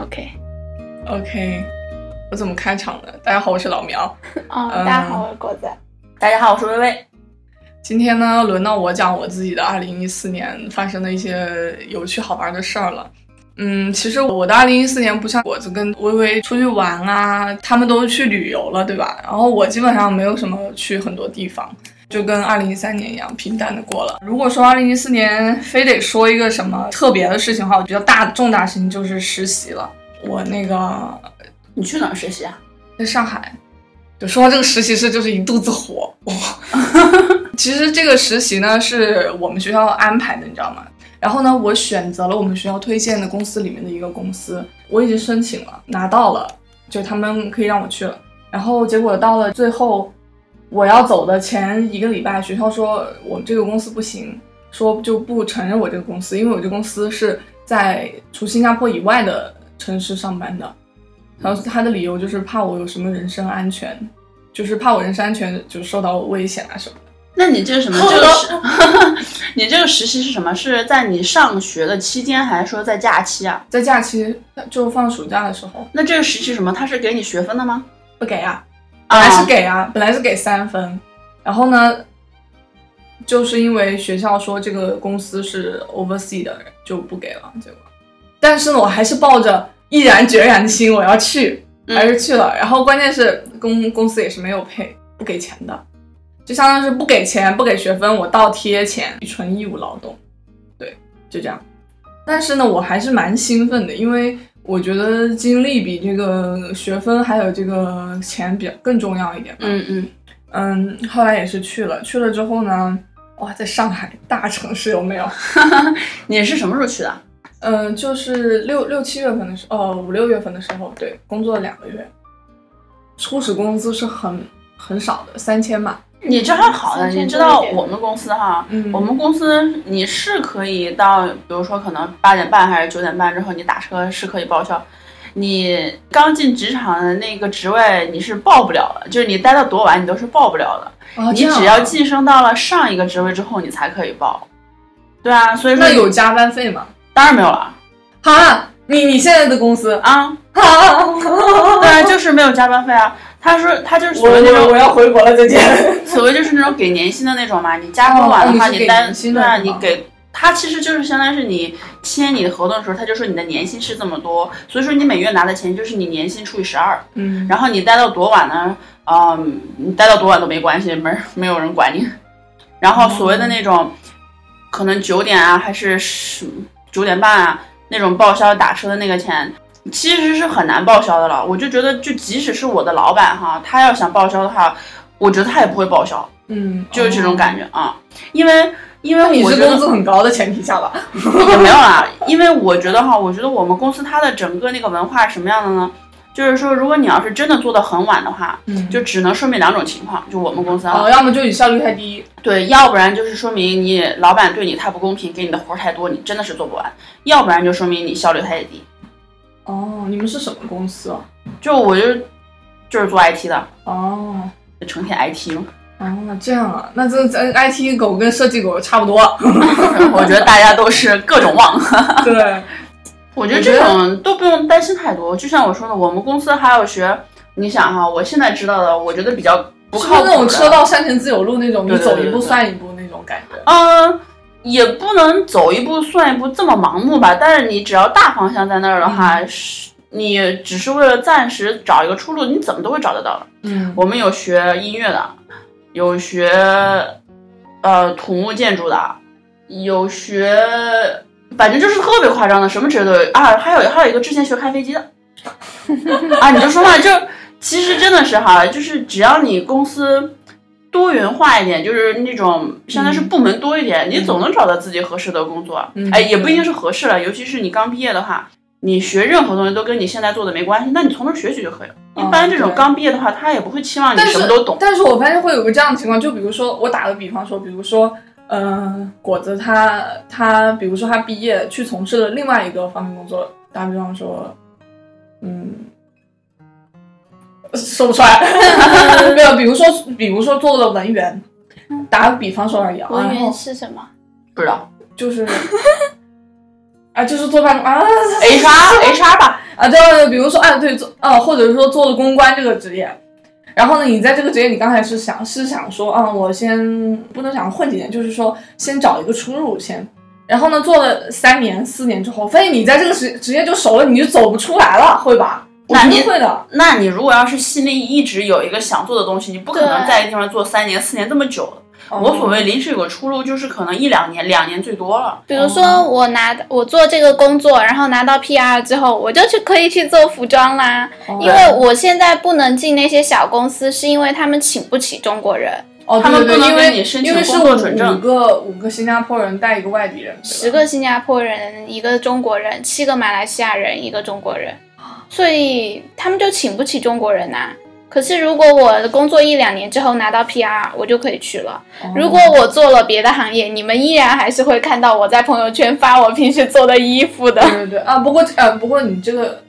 OK，OK，我怎么开场的？大家好，我是老苗。啊、嗯大家好，我是果子。大家好，我是微微。今天呢，轮到我讲我自己的二零一四年发生的一些有趣好玩的事儿了。嗯，其实我的二零一四年不像果子跟微微出去玩啊，他们都去旅游了，对吧？然后我基本上没有什么去很多地方，就跟二零一三年一样平淡的过了。如果说二零一四年非得说一个什么特别的事情的话，比较大重大事情就是实习了。我那个你去哪儿实习啊？在上海，就说到这个实习室，就是一肚子火。哇，其实这个实习呢是我们学校安排的，你知道吗？然后呢，我选择了我们学校推荐的公司里面的一个公司，我已经申请了，拿到了，就他们可以让我去了。然后结果到了最后，我要走的前一个礼拜，学校说我这个公司不行，说就不承认我这个公司，因为我这个公司是在除新加坡以外的城市上班的。然后他的理由就是怕我有什么人身安全，就是怕我人身安全就受到危险啊什么的。那你这个什么？这个实 你这个实习是什么？是在你上学的期间，还是说在假期啊？在假期就放暑假的时候那这个实习什么？他是给你学分的吗？不给啊，本来是给啊，本来是给三分，然后呢，就是因为学校说这个公司是 oversea 的，就不给了。结果，但是呢，我还是抱着毅然决然的心，我要去，还是去了。然后关键是公 公司也是没有配，不给钱的，就相当于是不给钱，不给学分，我倒贴钱，纯义务劳动。对，就这样。但是呢，我还是蛮兴奋的，因为我觉得经历比这个学分还有这个钱比较更重要一点吧。嗯嗯，嗯，后来也是去了，去了之后呢，哇，在上海大城市有没有？你是什么时候去的？嗯，就是六六七月份的时候，哦，五六月份的时候，对，工作了两个月，初始工资是很很少的，三千吧。你这还好呢，你知道我们公司哈，嗯我们公司你是可以到，比如说可能八点半还是九点半之后，你打车是可以报销。你刚进职场的那个职位你是报不了的，就是你待到多晚你都是报不了的。哦，你只要晋升到了上一个职位之后，你才可以报。对啊，所以说那有加班费吗？当然没有了哈，你你现在的公司啊，哈，对啊，就是没有加班费啊。他说他就是我所谓那种我我要回国了，再见。所谓就是那种给年薪的那种嘛，你加班晚的话，哦你是给待年薪的对啊，你给他其实就是相当于是你签你的合同的时候，他就说你的年薪是这么多，所以说你每月拿的钱就是你年薪除以十二，嗯，然后你待到多晚呢？嗯，你待到多晚都没关系，没没有人管你。然后所谓的那种，可能九点啊，还是十九点半啊那种报销打车的那个钱，其实是很难报销的了。我就觉得，就即使是我的老板哈，他要想报销的话，我觉得他也不会报销，嗯，就是这种感觉。觉啊。因为因为我觉得是工资很高的前提下吧？也 没有啦，因为我觉得哈，我觉得我们公司它的整个那个文化是什么样的呢？就是说，如果你要是真的做的很晚的话，嗯，就只能说明两种情况，就我们公司啊，哦，要么就你效率太低，对，要不然就是说明你老板对你太不公平，给你的活儿太多，你真的是做不完；要不然就说明你效率太低。哦，你们是什么公司啊？就我就就是做 IT 的，哦，就成天 IT 嘛。哦，这样啊，那这这 IT 狗跟设计狗差不多。我觉得大家都是各种旺。对，我觉得这种都不用担心太多。就像我说的，我们公司还有学，你想哈，我现在知道的，我觉得比较不是靠那种车到山前自有路那种，你对对走一步算一步那种感觉。嗯，也不能走一步算一步这么盲目吧。但是你只要大方向在那儿的话，是你只是为了暂时找一个出路，你怎么都会找得到的。嗯，我们有学音乐的，有学呃土木建筑的，有学，反正就是特别夸张的，什么职业都有啊。还有还有一个之前学开飞机的，啊，你就说嘛，就其实真的是哈，就是只要你公司多元化一点，就是那种相当于是部门多一点，你总能找到自己合适的工作。嗯哎，也不一定是合适了，尤其是你刚毕业的话。你学任何东西都跟你现在做的没关系，那你从头学起就可以了。一般这种刚毕业的话，他也不会期望你什么都懂。但是我发现会有个这样的情况，就比如说我打个比方说，比如说，嗯、果子他他，比如说他毕业去从事了另外一个方面工作，打比方说，嗯，说不出来，没有，比如说比如说做了文员，打个比方说而已啊，文员是什么？不知道，就是 啊，就是做办公啊 HR HR 吧，啊，对对对，比如说啊，对做啊，或者是说做了公关这个职业，然后呢，你在这个职业，你刚才是想是想说啊，我先不能想混几年，就是说先找一个出路先。然后呢，做了三年四年之后，发现你在这个职职业就熟了，你就走不出来了，会吧？我觉得那你会的。那你如果要是心里一直有一个想做的东西，你不可能在一个地方做三年四年这么久的。我所谓临时有个出路，就是可能一两年，两年最多了。比如说我拿我做这个工作，然后拿到 PR 之后，我就去可以去做服装啦。哦因为我现在不能进那些小公司，是因为他们请不起中国人，哦，他们对对对，因不能给为你申请因为是工作准证五个五个新加坡人带一个外地人，十个新加坡人，一个中国人，七个马来西亚人，一个中国人，所以他们就请不起中国人呐、可是如果我工作一两年之后拿到 PR，我就可以去了。哦。如果我做了别的行业，你们依然还是会看到我在朋友圈发我平时做的衣服的。对对对。啊，不过呃，不过你这个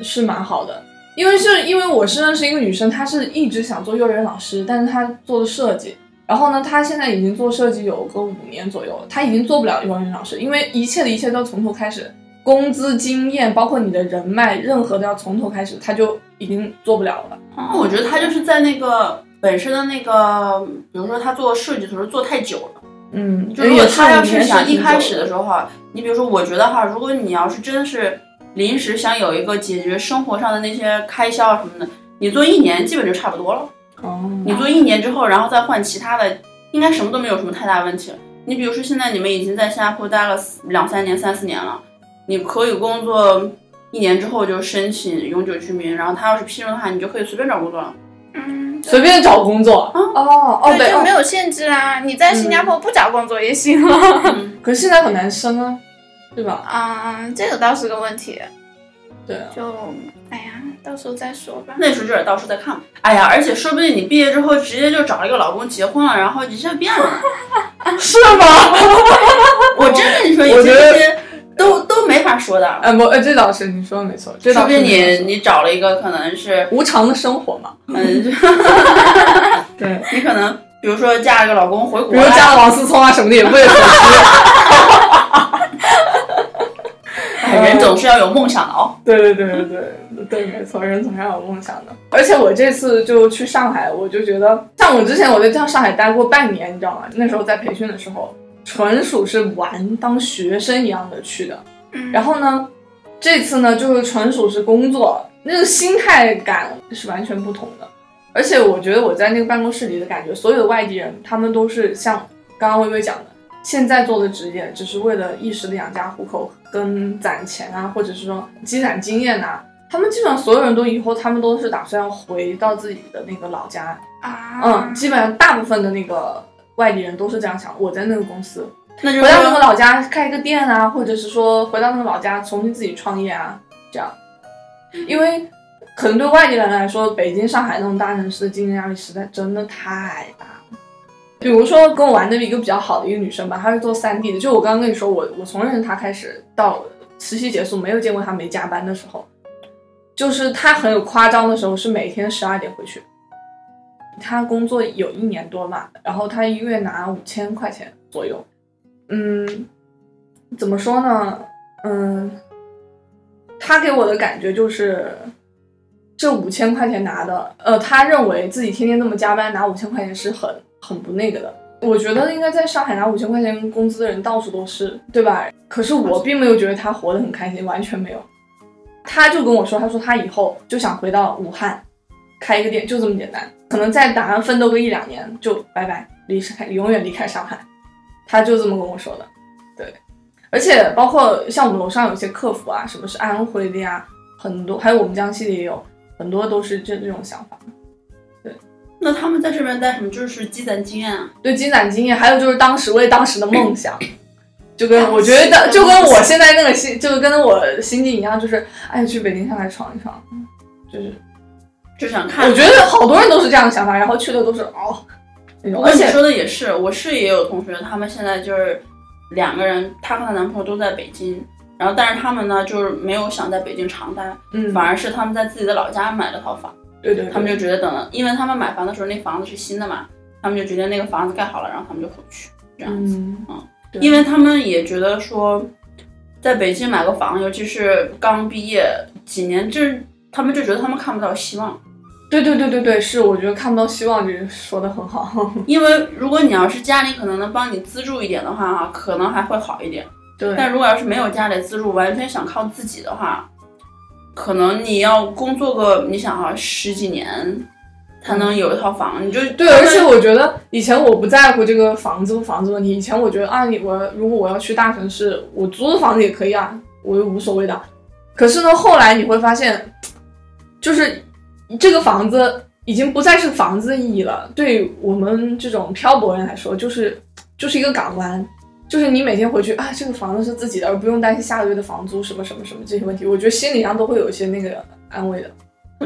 是蛮好的，因为是因为我是认识一个女生，她是一直想做幼儿园老师，但是她做的设计，然后呢，她现在已经做设计有个五年左右了，她已经做不了幼儿园老师，因为一切的一切都要从头开始，工资、经验，包括你的人脉，任何都要从头开始，他就已经做不了了。那我觉得他就是在那个本身的那个，比如说他做设计的时候做太久了。嗯，就如果他要是是想一开始的时候，哈，你比如说，我觉得哈，如果你要是真的是临时想有一个解决生活上的那些开销啊什么的，你做一年基本就差不多了。哦，你做一年之后，然后再换其他的，应该什么都没有什么太大问题了。你比如说，现在你们已经在新加坡待了两三年、三四年了，你可以工作一年之后就申请永久居民，然后他要是批准的话，你就可以随便找工作了。嗯，随便找工作。啊哦哦对，就没哦有限制啊。你在新加坡不找工作也行了。嗯，可是现在很难升啊，对吧？啊，这个倒是个问题。对啊。就哎呀，到时候再说吧。那时候就得到时候再看吧。哎呀，而且说不定你毕业之后直接就找了一个老公结婚了，然后一下变了。是吗？我真跟你说，有些我觉得这些都都没法说的。哎，不，呃，这倒是你说的没错，这倒是说不定你你找了一个可能是，无常的生活嘛。嗯，就 对，你可能比如说嫁了个老公回国比如嫁了，王思聪啊什么的，也不会损失。哎人总是要有梦想的哦。对对对对对对，没错，人总是要有梦想的。而且我这次就去上海，我就觉得，像我之前我在上海待过半年，你知道吗？那时候在培训的时候，纯属是玩，当学生一样的去的。嗯然后呢，这次呢就是纯属是工作，那个心态感是完全不同的。而且我觉得我在那个办公室里的感觉，所有的外地人，他们都是像刚刚微微讲的，现在做的职业只是为了一时的养家糊口跟攒钱啊，或者是说积攒经验呐、他们基本上所有人都以后他们都是打算要回到自己的那个老家，啊，嗯，基本上大部分的那个外地人都是这样想。我在那个公司，那就回到那个，老家开一个店啊，或者是说回到那个老家重新自己创业啊，这样。因为可能对外地人来说，北京、上海那种大城市的竞争压力实在真的太大了。比如说跟我玩的一个比较好的一个女生吧，她是做三 D 的，就我刚刚跟你说，我我从认识她开始到实习结束，没有见过她没加班的时候。就是她很有夸张的时候，是每天十二点回去。他工作有一年多嘛，然后他一个月拿五千块钱左右。嗯，怎么说呢？嗯，他给我的感觉就是，这五千块钱拿的，呃，他认为自己天天那么加班拿五千块钱是很很不那个的。我觉得应该在上海拿五千块钱工资的人到处都是，对吧？可是我并没有觉得他活得很开心，完全没有。他就跟我说，他说他以后就想回到武汉开一个店，就这么简单。可能在打算奋斗个一两年就拜拜，离开永远离开上海。他就这么跟我说的，对，而且包括像我们楼上有些客服啊，什么是安徽的呀，很多，还有我们江西的也有很多都是这这种想法。那他们在这边待什么？就是积攒经验啊。对，积攒经验，还有就是当时为当时的梦想，就跟我觉得就跟我现在那个心，就跟我心境一样，就是哎，去北京、上海闯一闯，就是就想看。我觉得好多人都是这样的想法，然后去的都是哦而且说的也是，我是也有同学，他们现在就是两个人，她和她男朋友都在北京，然后但是他们呢就是没有想在北京长待，嗯，反而是他们在自己的老家买了套房，对对对，他们就觉得等了，因为他们买房的时候那房子是新的嘛，他们就觉得那个房子盖好了，然后他们就回去这样子，嗯嗯因为他们也觉得说。在北京买个房，尤其是刚毕业几年，就是他们就觉得他们看不到希望。对对对对对，是，我觉得看不到希望，这说的很好。因为如果你要是家里可能能帮你资助一点的话，哈，可能还会好一点。对，但如果要是没有家里资助，完全想靠自己的话，可能你要工作个，你想哈十几年才能有一套房，你就对。而且我觉得以前我不在乎这个房子不房子问题，以前我觉得啊，你我如果我要去大城市，我租的房子也可以啊，我又无所谓的。可是呢，后来你会发现，就是。这个房子已经不再是房子的意义了，对我们这种漂泊人来说，就是就是一个港湾，就是你每天回去啊，这个房子是自己的，而不用担心下个月的房租什么什么什么这些问题，我觉得心理上都会有一些那个安慰的。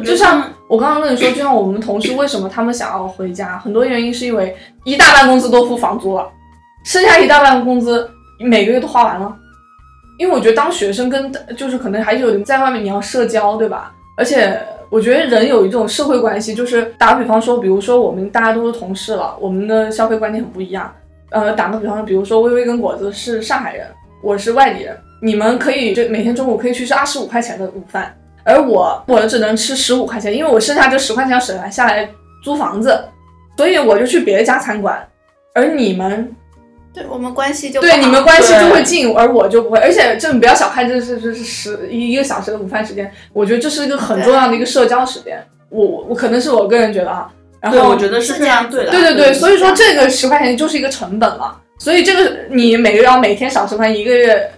就像我刚刚跟你说，就像我们同事为什么他们想要回家，很多原因是因为一大半工资都付房租了，剩下一大半工资每个月都花完了。因为我觉得当学生跟就是可能还是有在外面你要社交，对吧？而且。我觉得人有一种社会关系，就是打个比方说，比如说我们大家都是同事了，我们的消费观念很不一样。呃，打个比方说，比如说微微跟果子是上海人，我是外地人，你们可以就每天中午可以去吃二十五块钱的午饭，而我我只能吃十五块钱，因为我剩下这十块钱要省下来租房子，所以我就去别的家餐馆，而你们。对我们关系就对你们关系就会近，而我就不会。而且这你不要小看这是这是十一一个小时的午饭时间，我觉得这是一个很重要的一个社交时间。我我可能是我个人觉得啊，然后我觉得是这样对的。对对对，所以说这个十块钱就是一个成本了。所以这个你每个月要每天少十块，一个月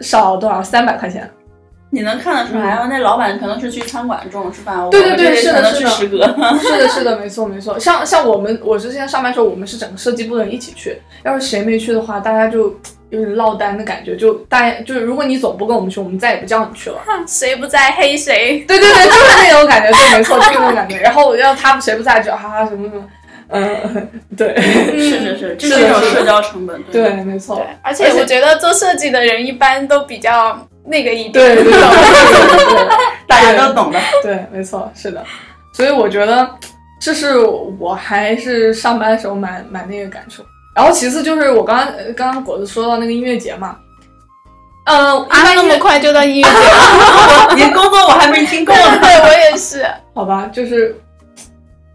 少多少？三百块钱。你能看得出来，那老板可能是去餐馆中午吃饭，对对对，是的，是的，是的，是的，没错没错。像像我们，我之前上班时候，我们是整个设计部的人一起去。要是谁没去的话，大家就有点落单的感觉。就大家就是，如果你总不跟我们去，我们再也不叫你去了。谁不在黑谁？对对对，就是那种感觉，对，没错，就是那种感觉。然后要他们谁不在，就哈哈什么什么，嗯，对，是是是，这是一种社交成本。对，没错。而且我觉得做设计的人一般都比较。那个一点，对对对，大家都懂的，对，没错，是的，所以我觉得这是我还是上班的时候蛮蛮那个感受。然后其次就是我刚刚刚刚果子说到那个音乐节嘛，嗯，啊，那么快就到音乐节了，你工作我还没听够呢，对我也是，好吧，就是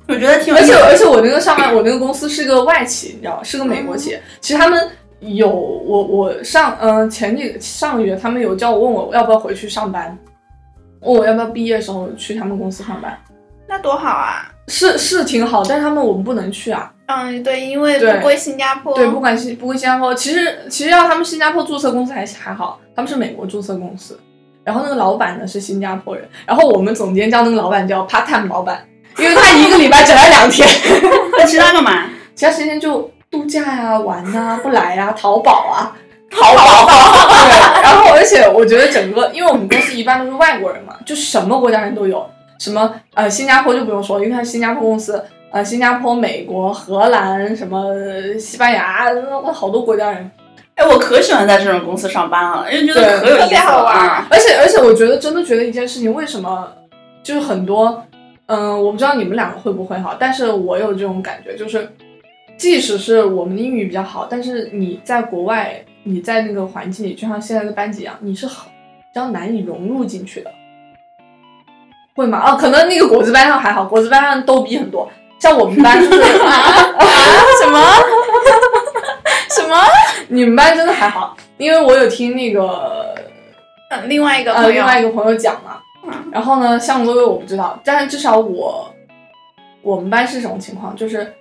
我觉得挺，而且而且我那个上班我那个公司是个外企，你知道吗，是个美国企业，其实他们。有我我上嗯前几上个月他们有叫我问我要不要回去上班，问我要不要毕业的时候去他们公司上班，那多好啊！是是挺好，但是他们我们不能去啊。嗯，对，因为不归新加坡。对，不管新不归新加坡，其实其实要他们新加坡注册公司还还好，他们是美国注册公司，然后那个老板呢是新加坡人，然后我们总监叫那个老板叫 part time 老板，因为他一个礼拜只来两天，那其他干嘛？其他时间就。度假呀，玩呐，不来呀，淘宝啊，淘宝。对，然后而且我觉得整个，因为我们公司一般都是外国人嘛，就什么国家人都有，什么呃新加坡就不用说，因为它是新加坡公司，呃新加坡、美国、荷兰什么西班牙，好多国家人。哎，我可喜欢在这种公司上班了，因为觉得可有意思了。而且而且，我觉得真的觉得一件事情，为什么就是很多，嗯，我不知道你们两个会不会哈，但是我有这种感觉，就是。即使是我们的英语比较好，但是你在国外，你在那个环境里，就像现在的班级一样，你是很比较难以融入进去的，会吗？啊，可能那个果子班上还好，果子班上逗逼很多，像我们班就是 什么？什么，你们班真的还好，因为我有听那个呃另外一个呃另外一个朋友讲嘛，然后呢，像微微我不知道，但是至少我我们班是什么情况，就是。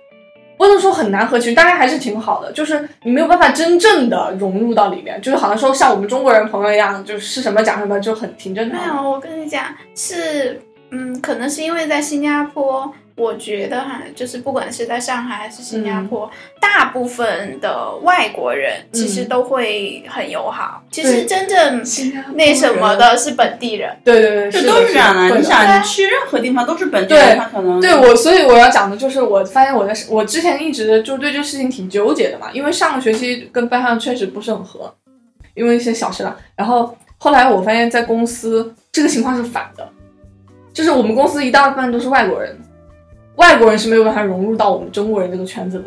不能说很难合群，大家还是挺好的。就是你没有办法真正的融入到里面，就是好像说像我们中国人朋友一样，就是什么讲什么就很挺正常。没有，我跟你讲，是嗯，可能是因为在新加坡。我觉得哈，就是不管是在上海还是新加坡，大部分的外国人其实都会很友好。其实真正那什么的是本地人。对对对，这都是这样的。你想，你去任何地方都是本地人，他可能对我，所以我要讲的就是，我发现我在我之前一直就对这个事情挺纠结的嘛，因为上个学期跟班上确实不是很合，因为一些小事啦。然后后来我发现，在公司这个情况是反的，就是我们公司一大半都是外国人。外国人是没有办法融入到我们中国人这个圈子的，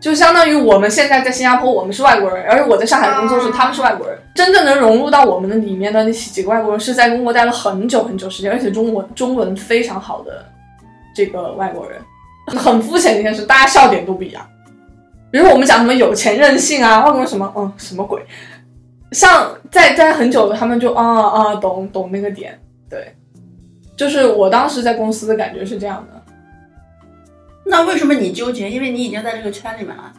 就相当于我们现在在新加坡，我们是外国人，而我在上海工作时，他们是外国人。真正能融入到我们的里面的那几个外国人，是在中国待了很久很久时间，而且中文中文非常好的这个外国人。很肤浅的一件事，大家笑点都不一样。比如我们讲什么有钱任性啊，外国人什么嗯什么鬼，像在待很久的他们就啊啊懂懂那个点，对，就是我当时在公司的感觉是这样的。那为什么你纠结？因为你已经在这个圈里面了。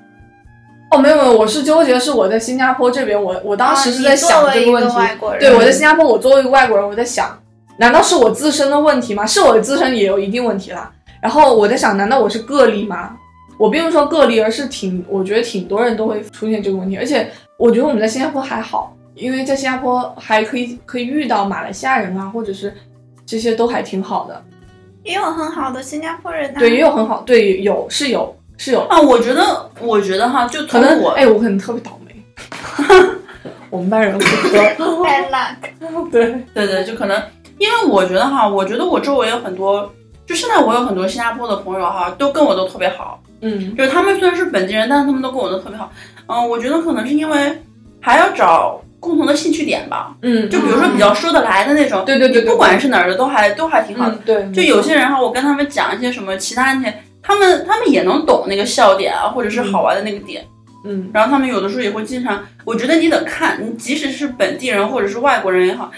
哦，没有没有，我是纠结是我在新加坡这边，我我当时是在想这个问题。对，我在新加坡，我作为一个外国人，我在想，难道是我自身的问题吗？是我的自身也有一定问题啦。然后我在想，难道我是个例吗？我并不是说个例，而是挺，我觉得挺多人都会出现这个问题。而且我觉得我们在新加坡还好，因为在新加坡还可以可以遇到马来西亚人啊，或者是这些都还挺好的。也有很好的新加坡人、啊，对，也有很好，对，有是有是有，啊，我觉得，我觉得哈，就可能我，哎，我可能特别倒霉。我们班人不喝，bad luck。对，对对，就可能，因为我觉得哈，我觉得我周围有很多，就现在我有很多新加坡的朋友哈，都跟我都特别好，嗯就是他们虽然是本地人，但是他们都跟我都特别好。嗯，我觉得可能是因为还要找共同的兴趣点吧，嗯，就比如说比较说得来的那种，对对对不管是哪儿的都还都还挺好的。嗯对，就有些人哈，我跟他们讲一些什么其他那些，他们他们也能懂那个笑点啊，或者是好玩的那个点。嗯然后他们有的时候也会经常，我觉得你得看，你即使是本地人或者是外国人也好，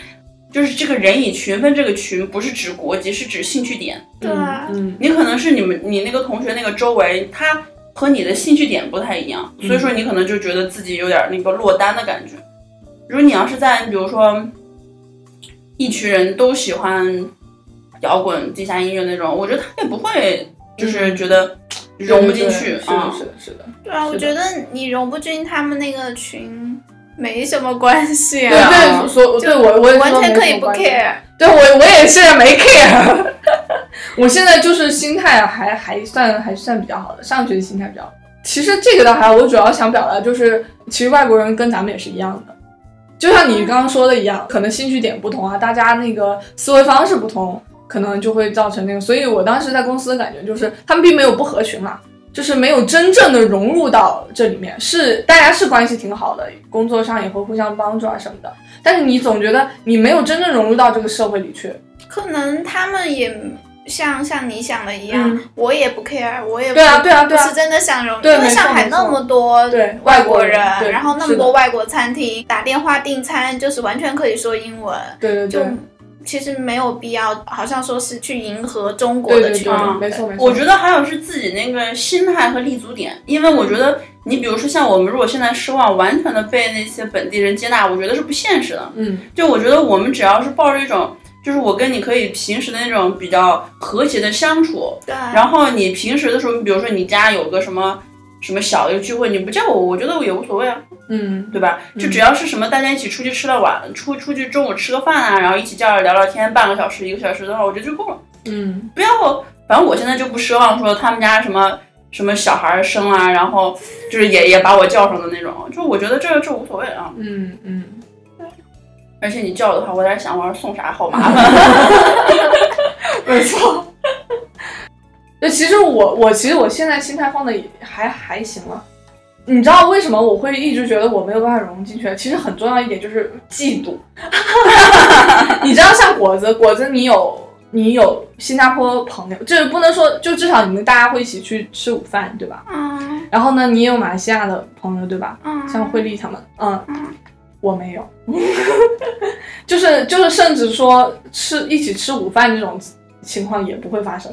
就是这个人以群分，这个群不是指国籍，是指兴趣点。对啊嗯你可能是你们你那个同学那个周围，他和你的兴趣点不太一样，所以说你可能就觉得自己有点那个落单的感觉。如果你要是在比如说一群人都喜欢摇滚、地下音乐那种，我觉得他也不会就是觉得融不进去啊。是的，是的，是的，对啊，我觉得你融不进他们那个群没什么关系对啊，对，所对我我完全可以不 care。对我我也是没 care，我现在就是心态啊还还算还算比较好的，上学的心态比较好。其实这个倒还好，我主要想表达就是，其实外国人跟咱们也是一样的，就像你刚刚说的一样，可能兴趣点不同啊，大家那个思维方式不同，可能就会造成那个。所以我当时在公司的感觉就是，他们并没有不合群嘛，就是没有真正的融入到这里面，是大家是关系挺好的，工作上也会互相帮助啊什么的。但是你总觉得你没有真正融入到这个社会里去，可能他们也像像你想的一样，嗯我也不 care，我也不对啊对啊对啊不是真的想融入，因为上海那么多对外国人然后那么多外国餐厅，打电话订餐就是完全可以说英文，就对对对，其实没有必要，好像说是去迎合中国的群众。没错没错。我觉得还有是自己那个心态和立足点，因为我觉得你比如说像我们，如果现在奢望完全的被那些本地人接纳，我觉得是不现实的。嗯就我觉得我们只要是抱着一种，就是我跟你可以平时的那种比较和谐的相处，对，然后你平时的时候，比如说你家有个什么什么小的聚会，你不叫我，我觉得我也无所谓啊，嗯对吧？就只要是什么大家一起出去吃了晚，出出去中午吃个饭啊，然后一起叫着聊聊天，半个小时一个小时的话，我觉得就够了。嗯不要，反正我现在就不奢望说他们家什么什么小孩生啊，然后就是也也把我叫上的那种，就我觉得这这无所谓啊。嗯嗯，而且你叫我的话，我在这想，我要送啥好麻烦。没错。就其实我我其实我现在心态放的也还还行了。你知道为什么我会一直觉得我没有办法融入进去？其实很重要一点就是嫉妒。你知道，像果子，果子你有你有新加坡朋友，就是不能说，就至少你们大家会一起去吃午饭，对吧？嗯然后呢，你也有马来西亚的朋友，对吧？嗯，像慧丽他们，嗯，嗯我没有，就 是就是，甚至说吃一起吃午饭这种情况也不会发生。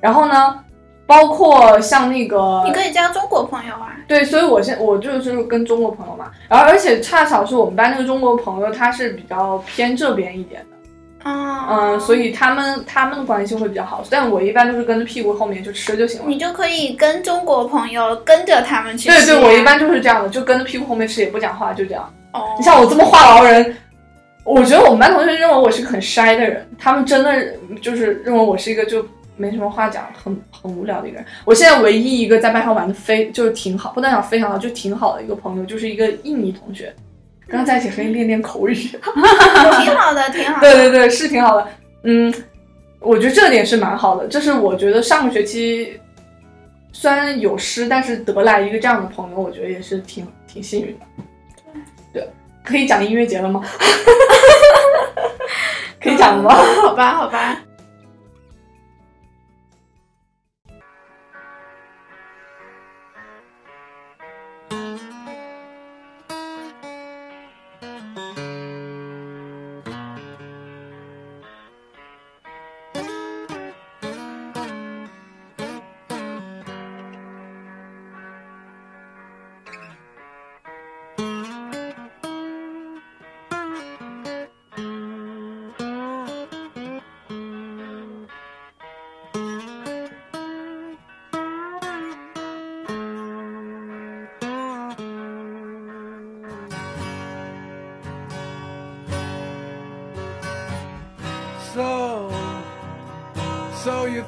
然后呢，包括像那个你可以交中国朋友啊。对，所以我现我就是跟中国朋友嘛，然后而且恰巧是我们班那个中国朋友，他是比较偏这边一点的，嗯嗯，所以他们他们的关系会比较好，但我一般都是跟着屁股后面去吃就行了。你就可以跟中国朋友跟着他们去吃、啊。对对，我一般就是这样的，就跟着屁股后面吃，也不讲话，就这样。你像我这么话痨人我觉得我们班同学认为我是个很筛的人他们真的就是认为我是一个就没什么话讲很很无聊的一个人。我现在唯一一个在班上玩的非就是挺好不能讲非常好就挺好的一个朋友就是一个印尼同学刚在一起可以练练口语。挺好的挺好对对对是挺好的。嗯我觉得这点是蛮好的就是我觉得上个学期虽然有失但是得来一个这样的朋友我觉得也是挺挺幸运的。对。可以讲音乐节了吗？可以讲了吗？好吧好吧。